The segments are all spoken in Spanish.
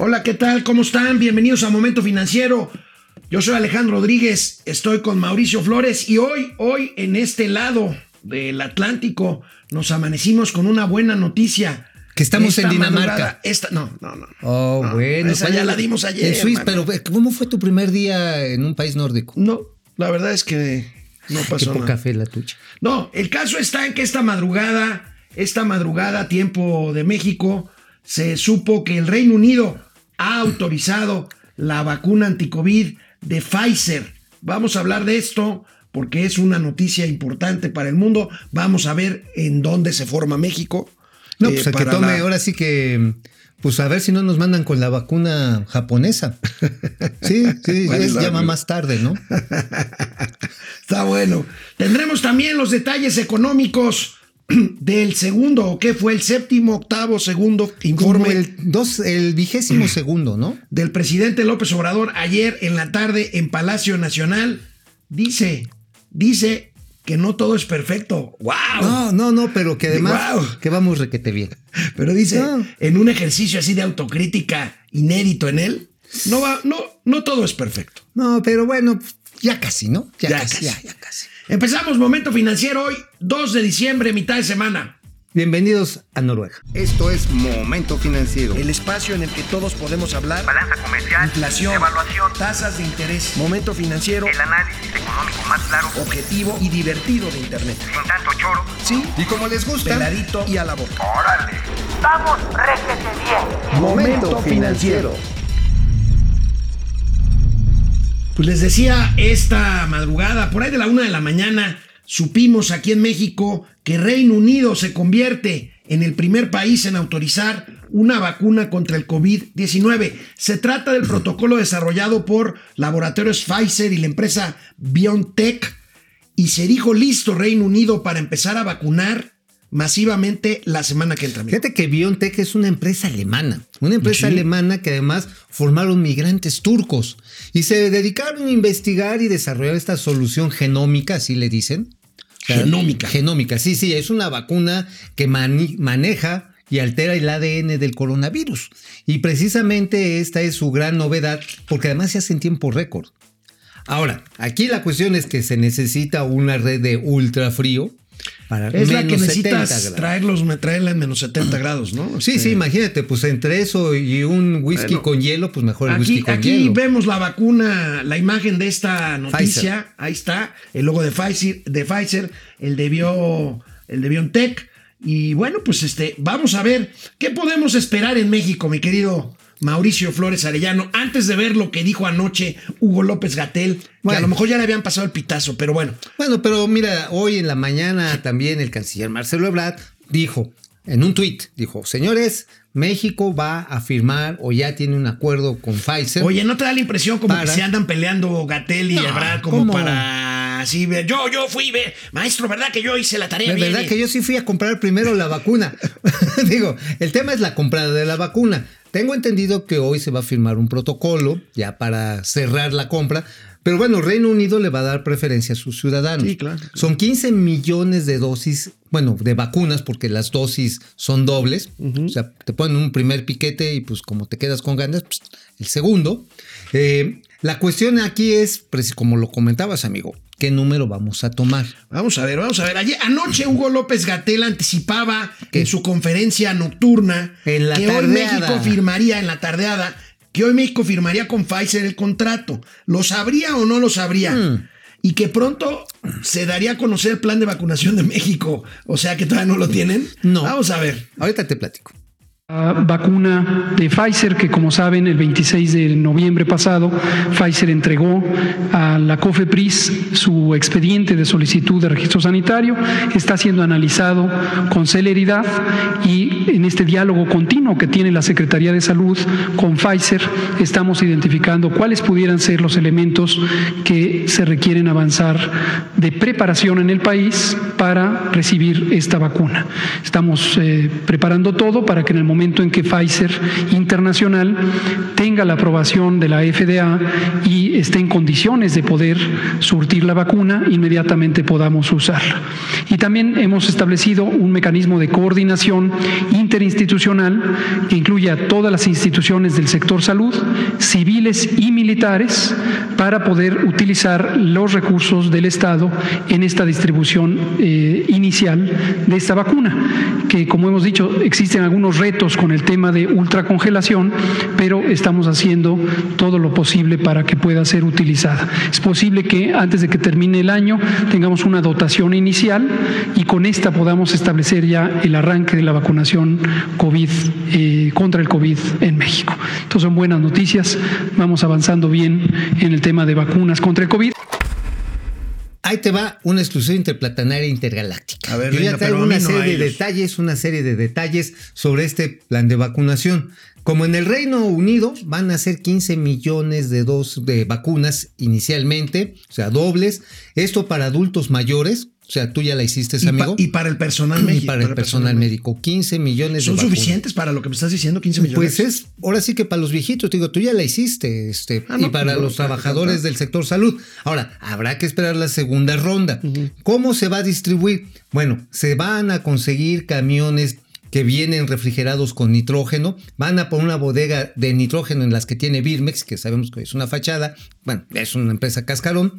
Hola, ¿qué tal? ¿Cómo están? Bienvenidos a Momento Financiero. Yo soy Alejandro Rodríguez, estoy con Mauricio Flores y hoy, hoy en este lado del Atlántico nos amanecimos con una buena noticia. Que estamos en Dinamarca. Esta, no, no, no. Oh, bueno. Esa ya la dimos ayer. En Suiza, pero ¿cómo fue tu primer día en un país nórdico? No, la verdad es que no pasó Qué poca nada. fe la tuya. No, el caso está en que esta madrugada, esta madrugada, tiempo de México, se supo que el Reino Unido ha autorizado la vacuna anticovid de Pfizer. Vamos a hablar de esto porque es una noticia importante para el mundo. Vamos a ver en dónde se forma México. No, eh, pues el que tome, la- ahora sí que, pues a ver si no nos mandan con la vacuna japonesa. Sí, sí, ¿Cuál es es la- llama más tarde, ¿no? Está bueno. Tendremos también los detalles económicos del segundo, o qué fue el séptimo, octavo, segundo Como informe el, dos, el vigésimo segundo, ¿no? del presidente López Obrador ayer en la tarde en Palacio Nacional. Dice, dice que no todo es perfecto. ¡Wow! No, no, no, pero que además Guau. que vamos requete bien. Pero dice, No. en un ejercicio así de autocrítica inédito en él, no va, no, no todo es perfecto. No, pero bueno, ya casi, ¿no? Ya, Ya casi, casi. ya, ya casi. Empezamos Momento Financiero hoy, 2 de diciembre, mitad de semana. Bienvenidos a Noruega. Esto es Momento Financiero. El espacio en el que todos podemos hablar. balanza comercial, Inflación, evaluación, tasas de interés, momento financiero, el análisis económico más claro, objetivo y divertido de Internet. sin tanto choro. Sí, Y como les gusta, peladito y a la boca. ¡Órale! ¡Vamos, réjete bien! Momento Financiero. Pues les decía, esta madrugada, por ahí de la una de la mañana, supimos aquí en México que Reino Unido se convierte en el primer país en autorizar una vacuna contra el COVID-19. Se trata del protocolo desarrollado por laboratorios Pfizer y la empresa BioNTech y se dijo listo Reino Unido para empezar a vacunar masivamente la semana que entra. Fíjate que BioNTech es una empresa alemana, una empresa Sí. alemana que además formaron migrantes turcos y se dedicaron a investigar y desarrollar esta solución genómica, así le dicen. Genómica. Genómica, sí, sí, es una vacuna que maneja y altera el ADN del coronavirus. Y precisamente esta es su gran novedad porque además se hace en tiempo récord. Ahora, aquí la cuestión es que se necesita una red de ultrafrío para Es la que menos 70 necesitas traerlos, traerla en menos 70 grados, ¿no? Sí, sí, imagínate, pues entre eso y un whisky Bueno. con hielo, pues mejor el Aquí, whisky con aquí hielo. vemos la vacuna, la imagen de esta noticia. Ahí está, el logo de Pfizer, de Pfizer, el de Bio, el de BioNTech. Y bueno, pues este, vamos a ver qué podemos esperar en México, mi querido Mauricio Flores Arellano, antes de ver lo que dijo anoche Hugo López Gatel, que a lo mejor ya le habían pasado el pitazo, pero bueno, Bueno, pero mira, hoy en la mañana también el canciller Marcelo Ebrard dijo en un tuit, dijo, señores, México va a firmar o ya tiene un acuerdo con Pfizer. Oye, ¿no te da la impresión como Para. que se andan peleando Gatel y No, Ebrard como ¿cómo? para así? Yo, yo fui, ve, maestro, ¿verdad que yo hice la tarea? La bien, verdad que yo sí fui a comprar primero la vacuna. Digo, el tema es la compra de la vacuna. Tengo entendido que hoy se va a firmar un protocolo ya para cerrar la compra. Pero bueno, Reino Unido le va a dar preferencia a sus ciudadanos. Sí, claro. Son 15 millones de dosis, bueno, de vacunas, porque las dosis son dobles. O sea, te ponen un primer piquete y pues como te quedas con ganas, pues, el segundo. Eh, la cuestión aquí es, pues, como lo comentabas, amigo, ¿qué número vamos a tomar? Vamos a ver, vamos a ver. Ayer, anoche Hugo López Gatel anticipaba en su conferencia nocturna En la que hoy. México firmaría en la tardeada, que hoy México firmaría con Pfizer el contrato. ¿Lo sabría o no lo sabría? Hmm. Y que pronto se daría a conocer el plan de vacunación de México. O sea que todavía no lo tienen. No. Vamos a ver. Ahorita te platico. La vacuna de Pfizer, que como saben, el 26 de noviembre pasado, Pfizer entregó a la COFEPRIS su expediente de solicitud de registro sanitario, está siendo analizado con celeridad y en este diálogo continuo que tiene la Secretaría de Salud con Pfizer, estamos identificando cuáles pudieran ser los elementos que se requieren avanzar de preparación en el país para recibir esta vacuna. Estamos eh, preparando todo para que en el momento momento en que Pfizer Internacional tenga la aprobación de la FDA y esté en condiciones de poder surtir la vacuna, inmediatamente podamos usarla. Y también hemos establecido un mecanismo de coordinación interinstitucional que incluye a todas las instituciones del sector salud, civiles y militares, para poder utilizar los recursos del Estado en esta distribución eh, inicial de esta vacuna, que como hemos dicho, existen algunos retos con el tema de ultracongelación, pero estamos haciendo todo lo posible para que pueda ser utilizada. Es posible que antes de que termine el año tengamos una dotación inicial y con esta podamos establecer ya el arranque de la vacunación COVID eh, contra el COVID en México. Entonces son buenas noticias, vamos avanzando bien en el tema de vacunas contra el COVID. Ahí te va una exclusión interplatanaria intergaláctica. A ver, Yo venga, ya traigo una no serie de detalles, una serie de detalles sobre este plan de vacunación. Como en el Reino Unido van a ser 15 millones de dos de vacunas inicialmente, o sea, dobles. Esto para adultos mayores, o sea, tú ya la hiciste, Y, pa- amigo. y para el personal Y médico. para el personal médico, 15 millones ¿Son de vacunas. suficientes para lo que me estás diciendo? 15 millones. Pues es, ahora sí que para los viejitos, te digo, tú ya la hiciste, este, Ah, no, y para pues, los no, trabajadores del sector salud. Ahora, habrá que esperar la segunda ronda. ¿Cómo se va a distribuir? Bueno, se van a conseguir camiones que vienen refrigerados con nitrógeno, van a por una bodega de nitrógeno en las que tiene Birmex, que sabemos que es una fachada, bueno, es una empresa cascarón,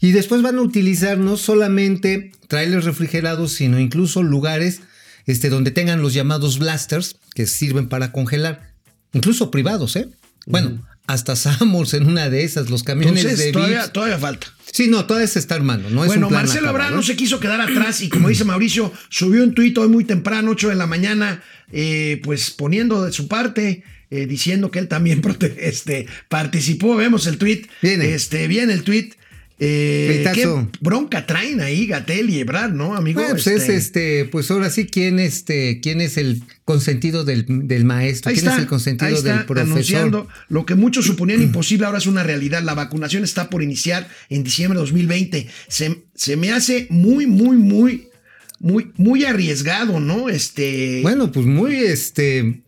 y después van a utilizar no solamente trailers refrigerados, sino incluso lugares este, donde tengan los llamados blasters que sirven para congelar, incluso privados, ¿eh? Bueno, hasta Samos en una de esas, los camiones Entonces, de todavía, Vips. todavía falta. Sí, no, todavía se está armando, no es bueno, un plan Marcelo Ebrard no ¿eh? se quiso quedar atrás y como dice Mauricio, subió un tuit hoy muy temprano, 8 de la mañana, eh, pues poniendo de su parte, eh, diciendo que él también este, participó. Vemos el tuit. Viene. Este, viene el tuit. Eh, ¿Qué bronca traen ahí Gatel y Ebrard, no, amigo? Bueno, pues es este, pues ahora sí, ¿quién, este, quién es el consentido del, del maestro? Ahí ¿Quién está, es el consentido ahí está, del profesor? anunciando lo que muchos suponían imposible, ahora es una realidad. La vacunación está por iniciar en diciembre de 2020. Se, se me hace muy, muy, muy, muy, muy arriesgado, ¿no? Este. Bueno, pues muy este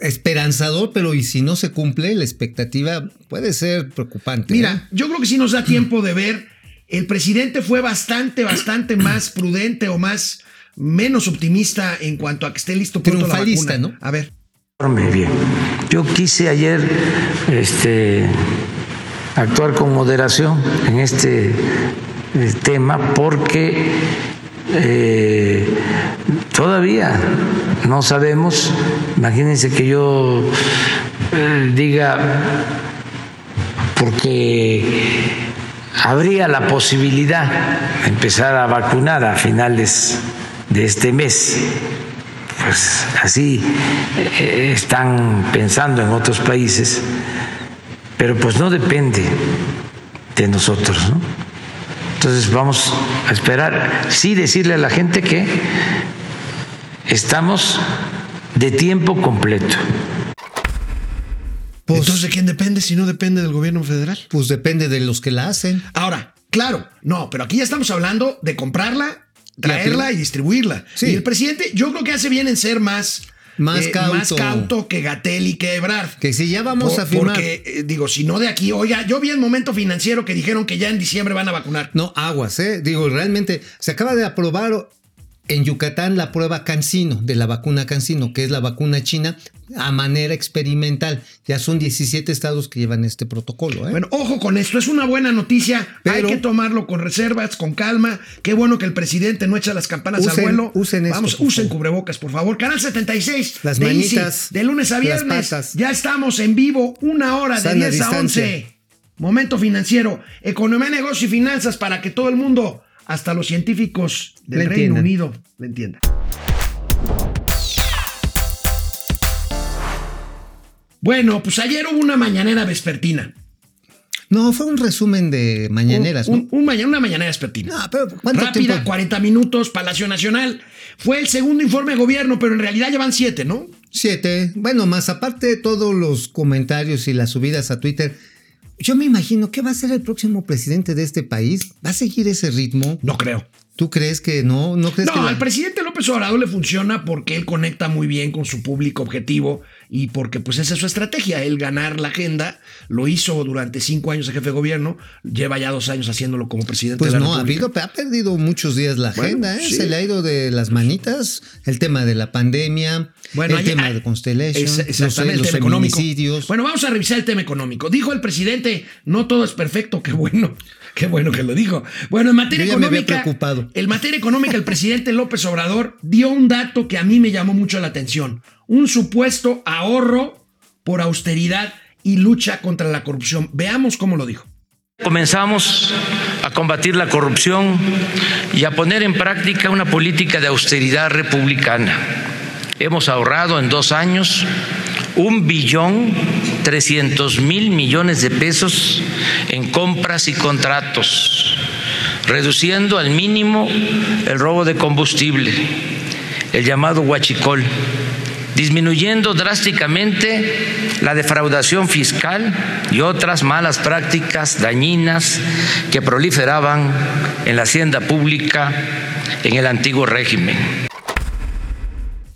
esperanzador, pero y si no se cumple, la expectativa puede ser preocupante. ¿eh? Mira, yo creo que sí nos da tiempo de ver. El presidente fue bastante, bastante más prudente o más menos optimista en cuanto a que esté listo pronto la vacuna. ¿no? A ver. Bien. Yo quise ayer este, actuar con moderación en este eh, tema porque eh, todavía no sabemos, imagínense que yo eh, diga, porque habría la posibilidad de empezar a vacunar a finales de este mes pues así eh, están pensando en otros países, pero pues no depende de nosotros, ¿no? Entonces vamos a esperar, sí decirle a la gente que estamos de tiempo completo. Pues, Entonces, ¿de quién depende si no depende del gobierno federal? pues depende de los que la hacen. Ahora, claro, no, pero aquí ya estamos hablando de comprarla, traerla y distribuirla. Sí. Y el presidente, yo creo que hace bien en ser más. Más eh, cauto. más cauto que Gatel y que Ebrard. Que si ya vamos Por- a firmar. Porque, eh, digo, si no de aquí, oiga, yo vi en momento financiero que dijeron que ya en diciembre van a vacunar. No, aguas, ¿eh? Digo, realmente se acaba de aprobar en Yucatán la prueba Cancino, de la vacuna Cancino, que es la vacuna china a manera experimental. Ya son 17 estados que llevan este protocolo, ¿eh? Bueno, ojo con esto, es una buena noticia. Pero- Hay que tomarlo con reservas, con calma. Qué bueno que el presidente no echa las campanas Usen- al vuelo. usen esto, Vamos, usen favor. cubrebocas, por favor. Canal 76. Las de Easy, manitas, de lunes a las viernes. Ya estamos en vivo, una hora de Sana 10 a distancia. 11. Momento financiero, economía, negocio y finanzas para que todo el mundo, hasta los científicos del Le Reino. Unido, le entiendan. Bueno, pues ayer hubo una mañanera vespertina. No, fue un resumen de mañaneras, un, ¿no? un una mañanera vespertina. No, pero ¿cuánto Rápida, tiempo? 40 minutos, Palacio Nacional. Fue el segundo informe de gobierno, pero en realidad llevan siete, ¿no? Siete. Bueno, más aparte de todos los comentarios y las subidas a Twitter, yo me imagino que va a ser el próximo presidente de este país. ¿Va a seguir ese ritmo? No creo. ¿Tú crees que no? ¿No crees que la- al presidente López López Obrador le funciona porque él conecta muy bien con su público objetivo y porque pues esa es su estrategia, él ganar la agenda, lo hizo durante cinco años de jefe de gobierno, lleva ya dos años haciéndolo como presidente Pues de la no, República. habido, ha perdido muchos días la Bueno, agenda, ¿eh? sí. se le ha ido de las manitas el tema de la pandemia, el tema de Constellation, es- los, exactamente, el los tema económico. Bueno, vamos a revisar el tema económico. Dijo el presidente, no todo es perfecto, qué bueno, qué bueno que lo dijo. Bueno, en materia Yo ya me había económica, preocupado. en materia económica, el presidente López Obrador dio un dato que a mí me llamó mucho la atención. Un supuesto ahorro por austeridad y lucha contra la corrupción. Veamos cómo lo dijo. Comenzamos a combatir la corrupción y a poner en práctica una política de austeridad republicana. Hemos ahorrado en dos años un billón trescientos mil millones de pesos en compras y contratos, reduciendo al mínimo el robo de combustible, el llamado huachicol, disminuyendo drásticamente la defraudación fiscal y otras malas prácticas dañinas que proliferaban en la hacienda pública en el antiguo régimen.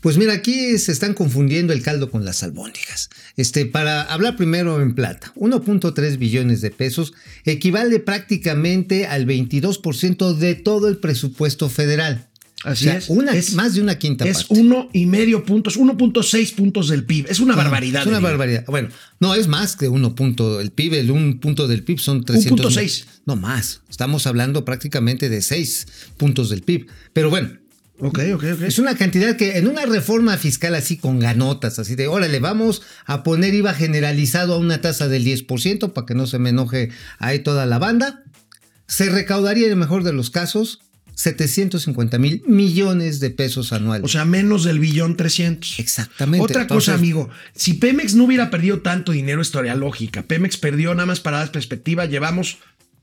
Pues mira, aquí se están confundiendo el caldo con las albóndigas. Este, para hablar primero en plata, 1.3 billones de pesos equivale prácticamente al 22% de todo el presupuesto federal. Así O sea, es. Una, Es- más de una quinta Es parte. uno y medio puntos, 1.6 puntos del PIB. Es una barbaridad. Es una barbaridad. Bueno, no, es más que uno punto. El PIB, el un punto del PIB son 300. 1.6. No más. Estamos hablando prácticamente de 6 puntos del PIB. Pero bueno, Ok, ok, ok. es una cantidad que en una reforma fiscal así con ganotas, así de, órale, vamos a poner IVA generalizado a una tasa del 10% para que no se me enoje ahí toda la banda, se recaudaría en el mejor de los casos 750 mil millones de pesos anuales. O sea, menos del billón 300. Exactamente. Otra cosa, amigo. Si Pemex no hubiera perdido tanto dinero, historia lógica. Pemex perdió nada más para dar perspectiva. Llevamos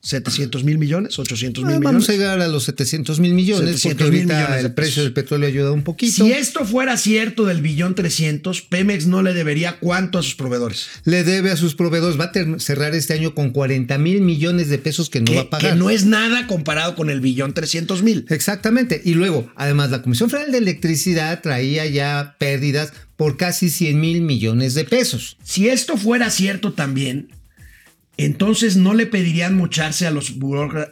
700 mil millones, 800 mil Ah, millones. Vamos a llegar a los 700 mil millones 700 porque ahorita millones el precio del petróleo ayuda un poquito. Si esto fuera cierto del billón 300, Pemex no le debería cuánto a sus proveedores. Le debe a sus proveedores, va a cerrar este año con 40 mil millones de pesos que no va a pagar. que no es nada comparado con el billón 300 mil. Exactamente. Y luego, además, la Comisión Federal de Electricidad traía ya pérdidas por casi 100 mil millones de pesos. Si esto fuera cierto también, entonces no le pedirían mocharse a los,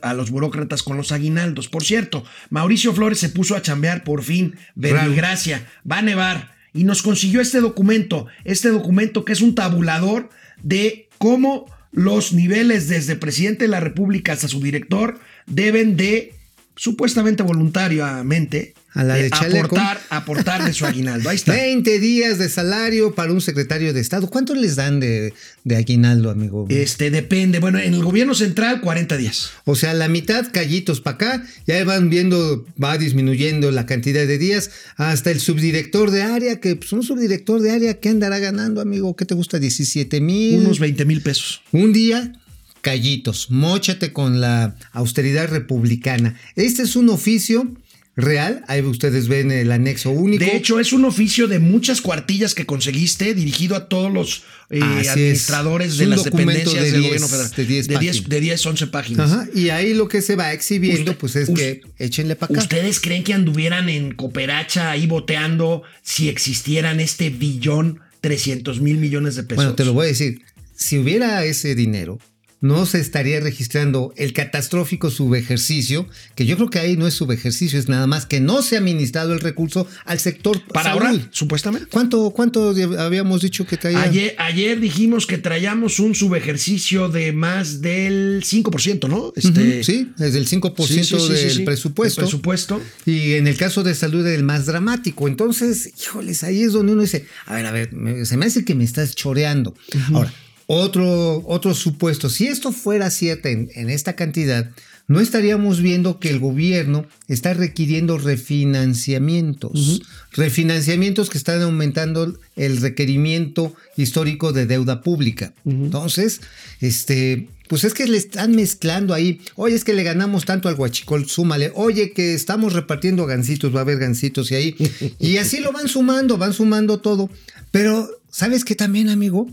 a los burócratas con los aguinaldos. Por cierto, Mauricio Flores se puso a chambear por fin, Gracia, va a nevar. Y nos consiguió este documento, este documento que es un tabulador de cómo los niveles desde presidente de la República hasta su director deben de supuestamente voluntariamente A la de eh, chaleco. aportar, aportar de su aguinaldo. Ahí está. 20 días de salario para un secretario de Estado. ¿Cuánto les dan de, de aguinaldo, amigo? Este depende. Bueno, en el gobierno central, 40 días. O sea, la mitad callitos para acá, ya van viendo, va disminuyendo la cantidad de días, hasta el subdirector de área, que pues, un subdirector de área, ¿qué andará ganando, amigo? ¿Qué te gusta? 17 mil. Unos 20 mil pesos. Un día, callitos, móchate con la austeridad republicana. Este es un oficio real, ahí ustedes ven el anexo único. De hecho, es un oficio de muchas cuartillas que conseguiste, dirigido a todos los eh, administradores Es de las dependencias de del 10, gobierno federal. de 10 de 10, páginas. de 10, 11 páginas. Ajá, y ahí lo que se va exhibiendo, Usted- pues es que échenle para acá. ¿Ustedes creen que anduvieran en cooperacha ahí boteando si existieran este billón 300 mil millones de pesos? Bueno, te lo voy a decir. Si hubiera ese dinero, no se estaría registrando el catastrófico subejercicio, que yo creo que ahí no es subejercicio, es nada más que no se ha administrado el recurso al sector Para salud. ahora, supuestamente. ¿Cuánto, ¿Cuánto habíamos dicho que caía? Ayer, ayer dijimos que traíamos un subejercicio de más del 5%, ¿no? Este, sí, es del 5% sí, sí, sí, del presupuesto. El presupuesto. Y en el caso de salud el más dramático. Entonces, híjoles, ahí es donde uno dice, a ver, a ver, se me hace que me estás choreando. Ahora, otro, otro supuesto, si esto fuera cierto en, en esta cantidad, no estaríamos viendo que el gobierno está requiriendo refinanciamientos. Refinanciamientos que están aumentando el requerimiento histórico de deuda pública. Entonces, este, pues es que le están mezclando ahí. Oye, es que le ganamos tanto al guachicol, súmale. Oye, que estamos repartiendo gancitos, va a haber gancitos y ahí. Y así lo van sumando, van sumando todo. Pero, ¿sabes qué también, amigo?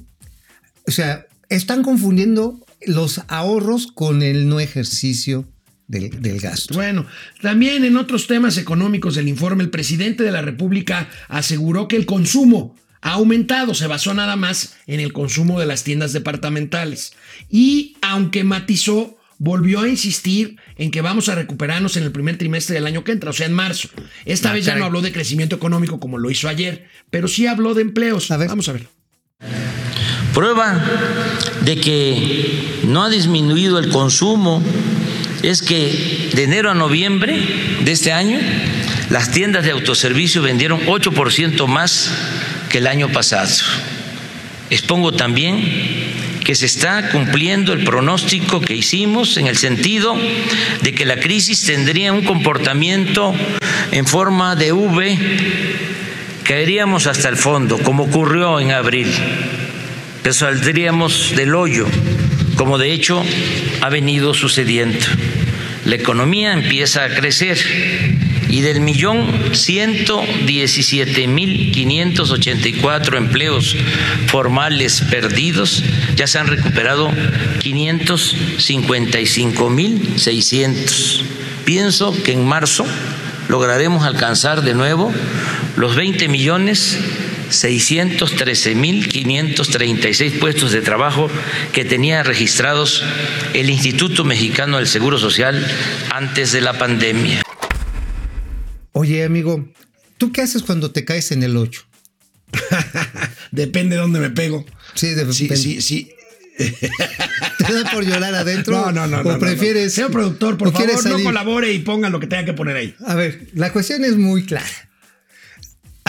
O sea, están confundiendo los ahorros con el no ejercicio del, del gasto. Bueno, también en otros temas económicos del informe, el presidente de la República aseguró que el consumo ha aumentado, se basó nada más en el consumo de las tiendas departamentales. Y aunque matizó, volvió a insistir en que vamos a recuperarnos en el primer trimestre del año que entra, o sea, en marzo. Esta Ah, vez ya no habló de crecimiento económico como lo hizo ayer, pero sí habló de empleos. A ver. Vamos a ver. Prueba de que no ha disminuido el consumo es que de enero a noviembre de este año las tiendas de autoservicio vendieron 8% más que el año pasado. Expongo también que se está cumpliendo el pronóstico que hicimos en el sentido de que la crisis tendría un comportamiento en forma de V, caeríamos hasta el fondo, como ocurrió en abril pero saldríamos del hoyo, como de hecho ha venido sucediendo. La economía empieza a crecer y del millón ciento diecisiete mil quinientos ochenta y cuatro empleos formales perdidos ya se han recuperado quinientos cincuenta y cinco mil seiscientos. Pienso que en marzo lograremos alcanzar de nuevo los 20 millones 613.536 puestos de trabajo que tenía registrados el Instituto Mexicano del Seguro Social antes de la pandemia. Oye, amigo, ¿tú qué haces cuando te caes en el 8? Depende de dónde me pego. Sí, de Sí, sí, sí. ¿Te da por llorar adentro? No, no, no. ¿O no, no, prefieres. no. Señor productor, por favor, no colabore y ponga lo que tenga que poner ahí. A ver, la cuestión es muy clara.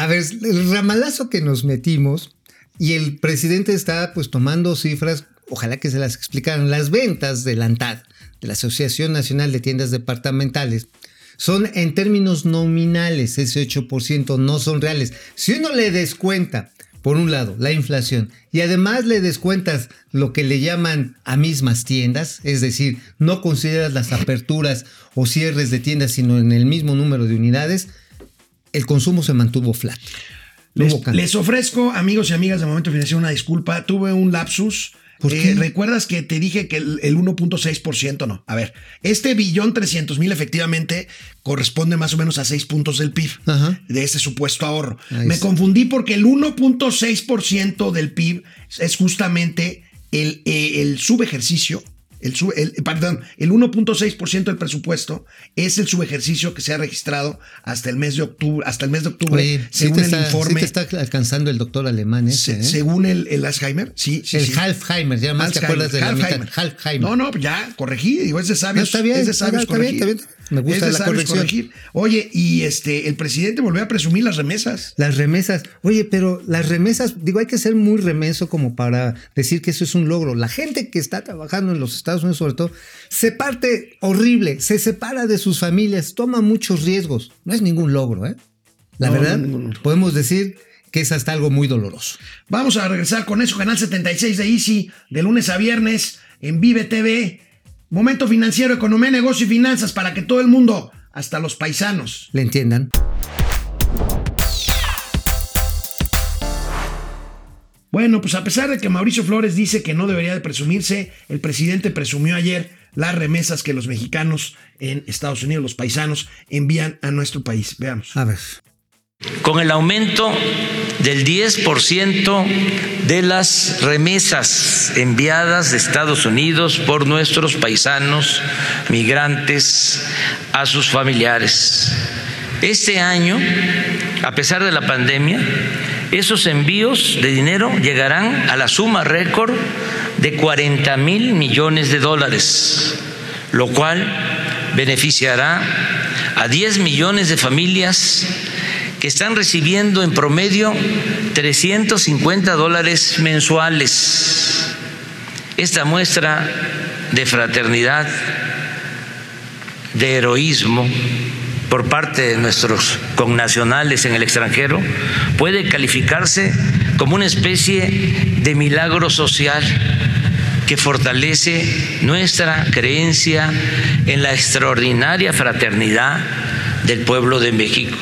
A ver, el ramalazo que nos metimos y el presidente está pues tomando cifras, ojalá que se las explicaran, las ventas de la ANTAD, de la Asociación Nacional de Tiendas Departamentales, son en términos nominales, ese 8% no son reales. Si uno le descuenta, por un lado, la inflación y además le descuentas lo que le llaman a mismas tiendas, es decir, no consideras las aperturas o cierres de tiendas, sino en el mismo número de unidades, el consumo se mantuvo flat. No Les, ofrezco, amigos y amigas de Momento Financiero, una disculpa. Tuve un lapsus. ¿Por Eh? ¿Recuerdas que te dije que el, el 1.6% no? A ver, este billón 300 mil efectivamente corresponde más o menos a 6 puntos del PIB Ajá. de ese supuesto ahorro. Ahí Me está. confundí porque el 1.6% del PIB es justamente el, eh, el subejercicio. El, sub- el- perdón, el 1.6% del presupuesto es el subejercicio que se ha registrado hasta el mes de octubre, hasta el mes de octubre, Oye, sí según te, el está, sí informe. te está alcanzando el doctor alemán ese, Se- ¿eh? Según el, el Alzheimer, sí, sí. el sí. Halfheimer, ya más te acuerdas de la Alzheimer. mitad. Halfheimer. No, no, ya corregí, digo, es de sabios. No, está bien, es de está sabios bien, está bien, está bien. Me gusta la corrección. corregir. Oye, y este, el presidente volvió a presumir las remesas. Las remesas. Oye, pero las remesas, digo, hay que ser muy remeso como para decir que eso es un logro. La gente que está trabajando en los Estados Unidos, sobre todo, se parte horrible, se separa de sus familias, toma muchos riesgos. No es ningún logro, ¿eh? La No, verdad, no, no, no. podemos decir que es hasta algo muy doloroso. Vamos a regresar con eso, Canal 76 de Easy, de lunes a viernes, en Vive TV. Momento financiero, economía, negocio y finanzas para que todo el mundo, hasta los paisanos, ¿Le entiendan? Bueno, pues a pesar de que Mauricio Flores dice que no debería de presumirse, el presidente presumió ayer las remesas que los mexicanos en Estados Unidos, los paisanos, envían a nuestro país. Veamos. A ver. Con el aumento del 10% de las remesas enviadas de Estados Unidos por nuestros paisanos migrantes a sus familiares. Este año, a pesar de la pandemia, esos envíos de dinero llegarán a la suma récord de 40 mil millones de dólares, lo cual beneficiará a 10 millones de familias que están recibiendo en promedio 350 dólares mensuales. Esta muestra de fraternidad, de heroísmo por parte de nuestros connacionales en el extranjero puede calificarse como una especie de milagro social que fortalece nuestra creencia en la extraordinaria fraternidad del pueblo de México.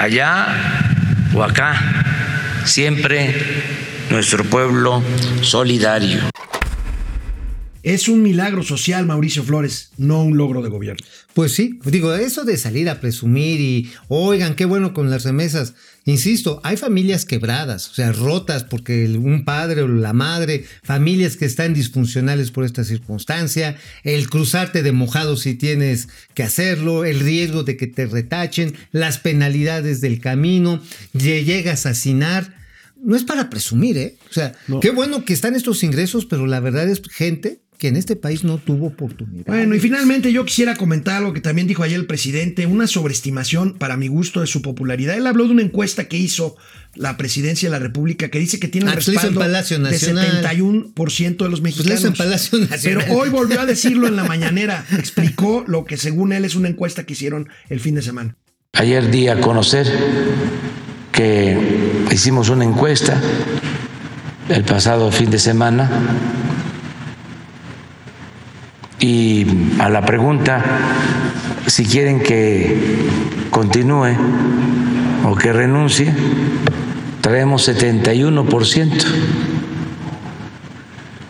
Allá o acá, siempre nuestro pueblo solidario. Es un milagro social, Mauricio Flores, no un logro de gobierno. Pues sí, digo, eso de salir a presumir y, oigan, qué bueno con las remesas. Insisto, hay familias quebradas, o sea, rotas porque un padre o la madre, familias que están disfuncionales por esta circunstancia, el cruzarte de mojado si tienes que hacerlo, el riesgo de que te retachen, las penalidades del camino, lle- llegas a hacinar. No es para presumir, ¿eh? O sea, qué bueno que están estos ingresos, pero la verdad es gente que en este país no tuvo oportunidad. Bueno, y finalmente yo quisiera comentar algo que también dijo ayer el presidente, una sobreestimación para mi gusto de su popularidad. Él habló de una encuesta que hizo la presidencia de la República que dice que tiene un Ah, pues hizo en respaldo Palacio de Nacional. 71% de los Pues mexicanos. hizo en Palacio Nacional. Pero hoy volvió a decirlo en la mañanera. Explicó lo que según él es una encuesta que hicieron el fin de semana. Ayer di a conocer que hicimos una encuesta el pasado fin de semana y a la pregunta si quieren que continúe o que renuncie, traemos 71%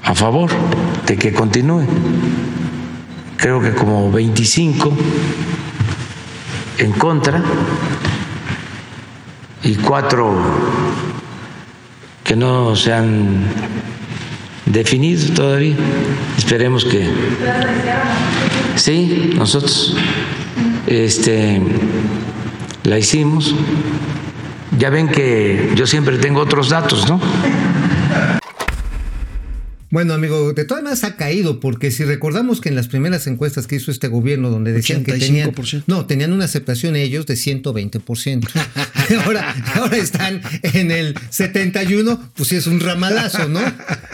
a favor de que continúe. Creo que como 25 en contra y cuatro que no se han definido todavía. Esperemos que sí, nosotros este la hicimos. Ya ven que yo siempre tengo otros datos, ¿no? Bueno, amigo, de todas maneras ha caído, porque si recordamos que en las primeras encuestas que hizo este gobierno, donde decían que tenían, 85%. no, tenían una aceptación ellos de 120%. ahora, ahora están en el 71, pues sí es un ramalazo, ¿no?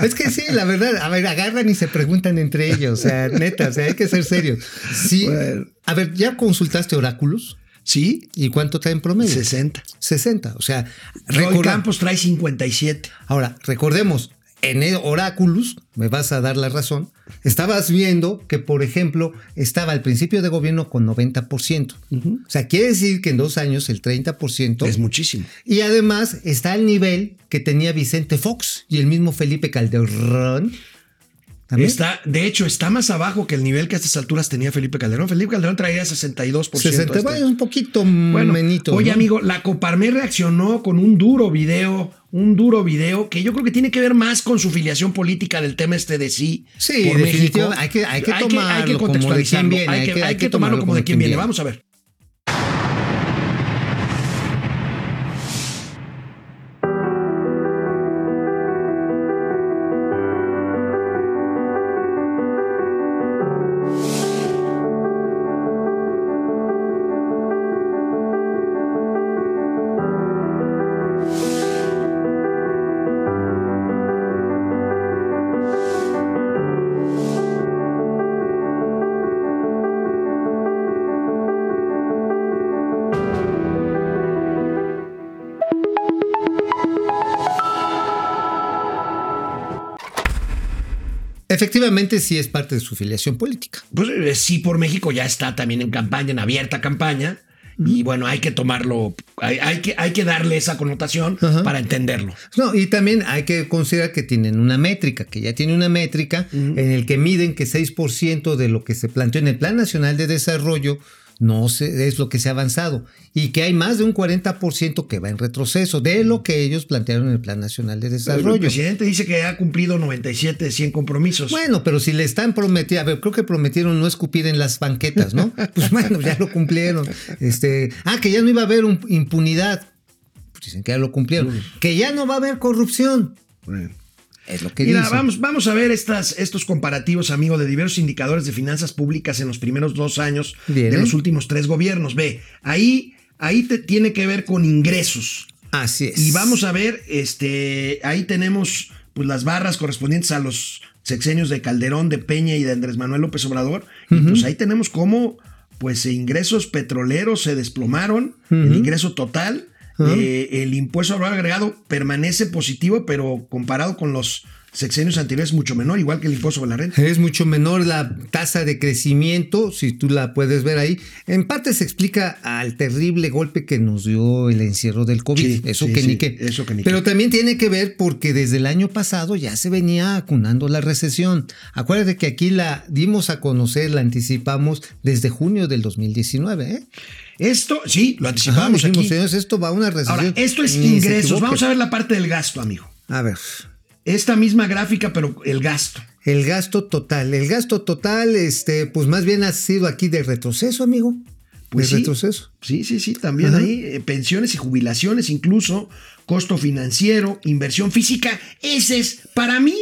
Es que sí, la verdad, a ver, agarran y se preguntan entre ellos, o sea, neta, o sea, hay que ser serios. Sí, Bueno. a ver, ¿ya consultaste oráculos? ¿Sí? ¿Y cuánto trae en promedio? 60. 60, o sea, Roy Campos trae 57. Ahora, recordemos, en el Oráculos, me vas a dar la razón, estabas viendo que, por ejemplo, estaba al principio de gobierno con 90%. O sea, quiere decir que en dos años el 30%. Es muchísimo. y además está el nivel que tenía Vicente Fox y el mismo Felipe Calderón. ¿También? Está, de hecho, está más abajo que el nivel que a estas alturas tenía Felipe Calderón. Felipe Calderón traía 62%. 60, este. un poquito Bueno, menito. oye, ¿no? amigo, la Coparmex reaccionó con un duro video, un duro video que yo creo que tiene que ver más con su filiación política del tema este de sí. Sí, por México. hay que- hay que tomarlo como de quién contextualizarlo, viene, hay que, hay que tomarlo como de quién viene. Vamos a ver. Efectivamente, sí es parte de su filiación política. Pues eh, sí por México ya está también en campaña, en abierta campaña. Y bueno, hay que tomarlo, hay, hay que, hay que darle esa connotación Ajá. para entenderlo. No, y también hay que considerar que tienen una métrica, que ya tiene una métrica en el que miden que 6% de lo que se planteó en el Plan Nacional de Desarrollo no se- es lo que se ha avanzado y que hay más de un 40% que va en retroceso de lo que ellos plantearon en el Plan Nacional de El Desarrollo. presidente dice que ha cumplido 97 de 100 compromisos. Bueno, pero si le están prometiendo, a ver, creo que prometieron no escupir en las banquetas, ¿no? Pues bueno, ya lo cumplieron. Este, ah, que ya no iba a haber un- impunidad. Pues dicen que ya lo cumplieron. Que ya no va a haber corrupción. Es lo que Mira, vamos, vamos a ver estas, estos comparativos, amigo, de diversos indicadores de finanzas públicas en los primeros dos años de los últimos tres gobiernos. Ve, ahí, ahí te tiene que ver con ingresos. Así es. Y vamos a ver, este, ahí tenemos pues las barras correspondientes a los sexenios de Calderón, de Peña y de Andrés Manuel López Obrador. Y pues ahí tenemos cómo pues ingresos petroleros se desplomaron, el ingreso total, Eh, el impuesto al valor agregado permanece positivo, pero comparado con los sexenios anteriores es mucho menor, igual que el impuesto sobre la renta. Es mucho menor la tasa de crecimiento, si tú la puedes ver ahí. En parte se explica al terrible golpe que nos dio el encierro del COVID. Sí, eso, sí, que sí, ni qué. eso que ni Pero qué. también tiene que ver porque desde el año pasado ya se venía acunando la recesión. Acuérdate que aquí la dimos a conocer, la anticipamos desde junio del 2019. ¿eh? Esto, sí, lo Ajá, anticipamos dijimos, aquí. señores, esto va a una recesión. Ahora, esto es Ni ingresos. Vamos a ver la parte del gasto, amigo. A ver. Esta misma gráfica, pero el gasto. El gasto total. El gasto total, este, pues más bien ha sido aquí de retroceso, amigo. Pues de sí. retroceso. Sí, sí, sí, también Ajá. ahí eh, pensiones y jubilaciones, incluso costo financiero, inversión física. Ese es, para mí,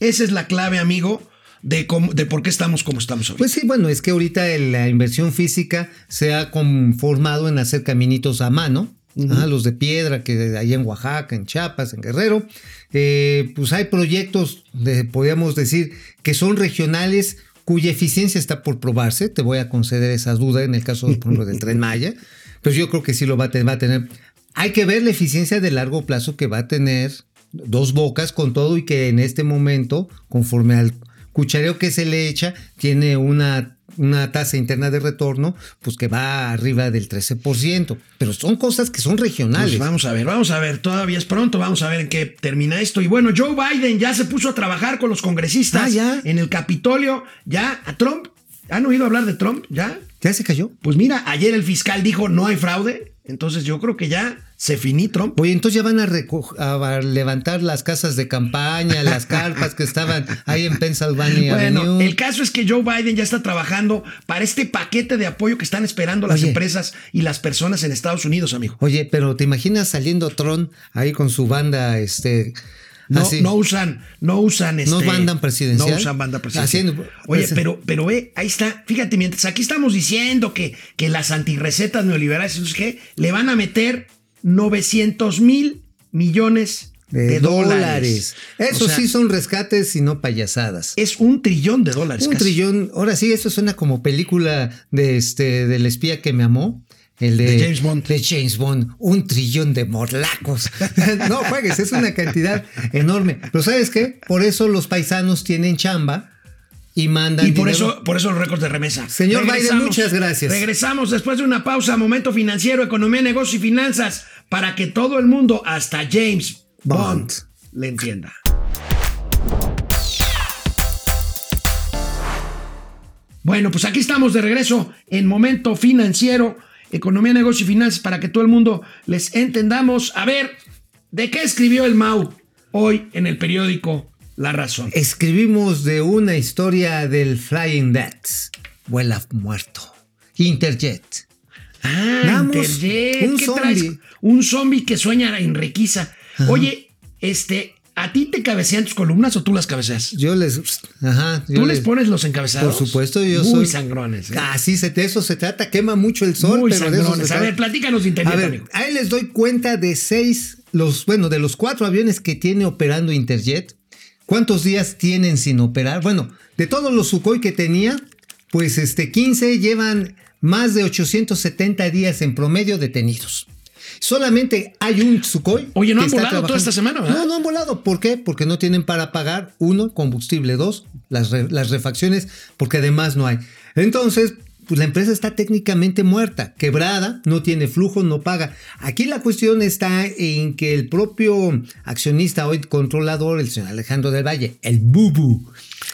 esa es la clave, amigo, de, cómo, de por qué estamos como estamos hoy. Pues sí, bueno, es que ahorita la inversión física se ha conformado en hacer caminitos a mano. los de piedra que hay en Oaxaca, en Chiapas, en Guerrero. Eh, pues hay proyectos, de, podríamos decir, que son regionales cuya eficiencia está por probarse. Te voy a conceder esa duda en el caso, por ejemplo, del Tren Maya. Pues yo creo que sí lo va a, te- va a tener. Hay que ver la eficiencia de largo plazo que va a tener dos bocas con todo y que en este momento, conforme al cuchareo que se le echa, tiene una, una tasa interna de retorno, pues que va arriba del 13%. Pero son cosas que son regionales. Pues vamos a ver, vamos a ver, todavía es pronto, vamos a ver en qué termina esto. Y bueno, Joe Biden ya se puso a trabajar con los congresistas Ah, ya. en el Capitolio, ya a Trump. ¿Han oído hablar de Trump? ¿Ya? ¿Ya se cayó? Pues mira, ayer el fiscal dijo no hay fraude, entonces yo creo que ya se finí Trump. Oye, entonces ya van a, levantar las casas de campaña, las carpas que estaban ahí en Pennsylvania Bueno, Avenue. el caso es que Joe Biden ya está trabajando para este paquete de apoyo que están esperando las Oye. empresas y las personas en Estados Unidos, amigo. Oye, pero ¿te imaginas saliendo Tron ahí con su banda, este... No, así? no usan, no usan este. ¿No mandan presidencial? No usan banda presidencial. Haciendo- Oye, pero, pero ve, ahí está. Fíjate, mientras aquí estamos diciendo que, que las antirrecetas neoliberales, entonces, ¿qué? Le van a meter 900 mil millones de, de dólares. dólares. Eso O sea, sí son rescates y no payasadas. Es un trillón de dólares. Un casi. trillón. Ahora sí, eso suena como película de este del espía que me amó. El de, De James Bond. De James Bond. Un trillón de morlacos. no juegues, es una cantidad enorme. Pero ¿sabes qué? Por eso los paisanos tienen chamba y mandan. Y por dinero. eso, por eso los récords de remesa. Señor Biden, muchas gracias. Regresamos después de una pausa. Momento financiero, economía, negocios y finanzas. Para que todo el mundo, hasta James Bond, Bond. le entienda. Bueno, pues aquí estamos de regreso en Momento Financiero, Economía, Negocios y Finanzas, para que todo el mundo les entendamos. A ver, ¿de qué escribió el Mau hoy en el periódico La Razón? Escribimos de una historia del Flying Deaths. Vuela muerto. Interjet. Ah, Vamos, un ¿Qué zombie. traes? Un zombie que sueña en requisa. Oye, este, ¿a ti te cabecean tus columnas o tú las cabeceas? Yo les. Ajá. yo ¿Tú les pones los encabezados? Por supuesto, yo Muy soy. sangrones. ¿eh? Así se, de eso se trata. Quema mucho el sol. Muy pero de eso sangrones. se A ver, platícanos de Interjet, A ver, amigo. ahí les doy cuenta de seis, los, bueno, de los cuatro aviones que tiene operando Interjet. ¿Cuántos días tienen sin operar? Bueno, de todos los Sukhoi que tenía, pues este 15 llevan más de 870 días en promedio detenidos. Solamente hay un Sukhoi. Oye, no que han está volado toda trabajando. esta semana, ¿verdad? No, no han volado. ¿Por qué? Porque no tienen para pagar, uno, combustible, dos, las, re- las refacciones, porque además no hay. Entonces, pues la empresa está técnicamente muerta, quebrada, no tiene flujo, no paga. Aquí la cuestión está en que el propio accionista hoy controlador, el señor Alejandro del Valle, el Bubu,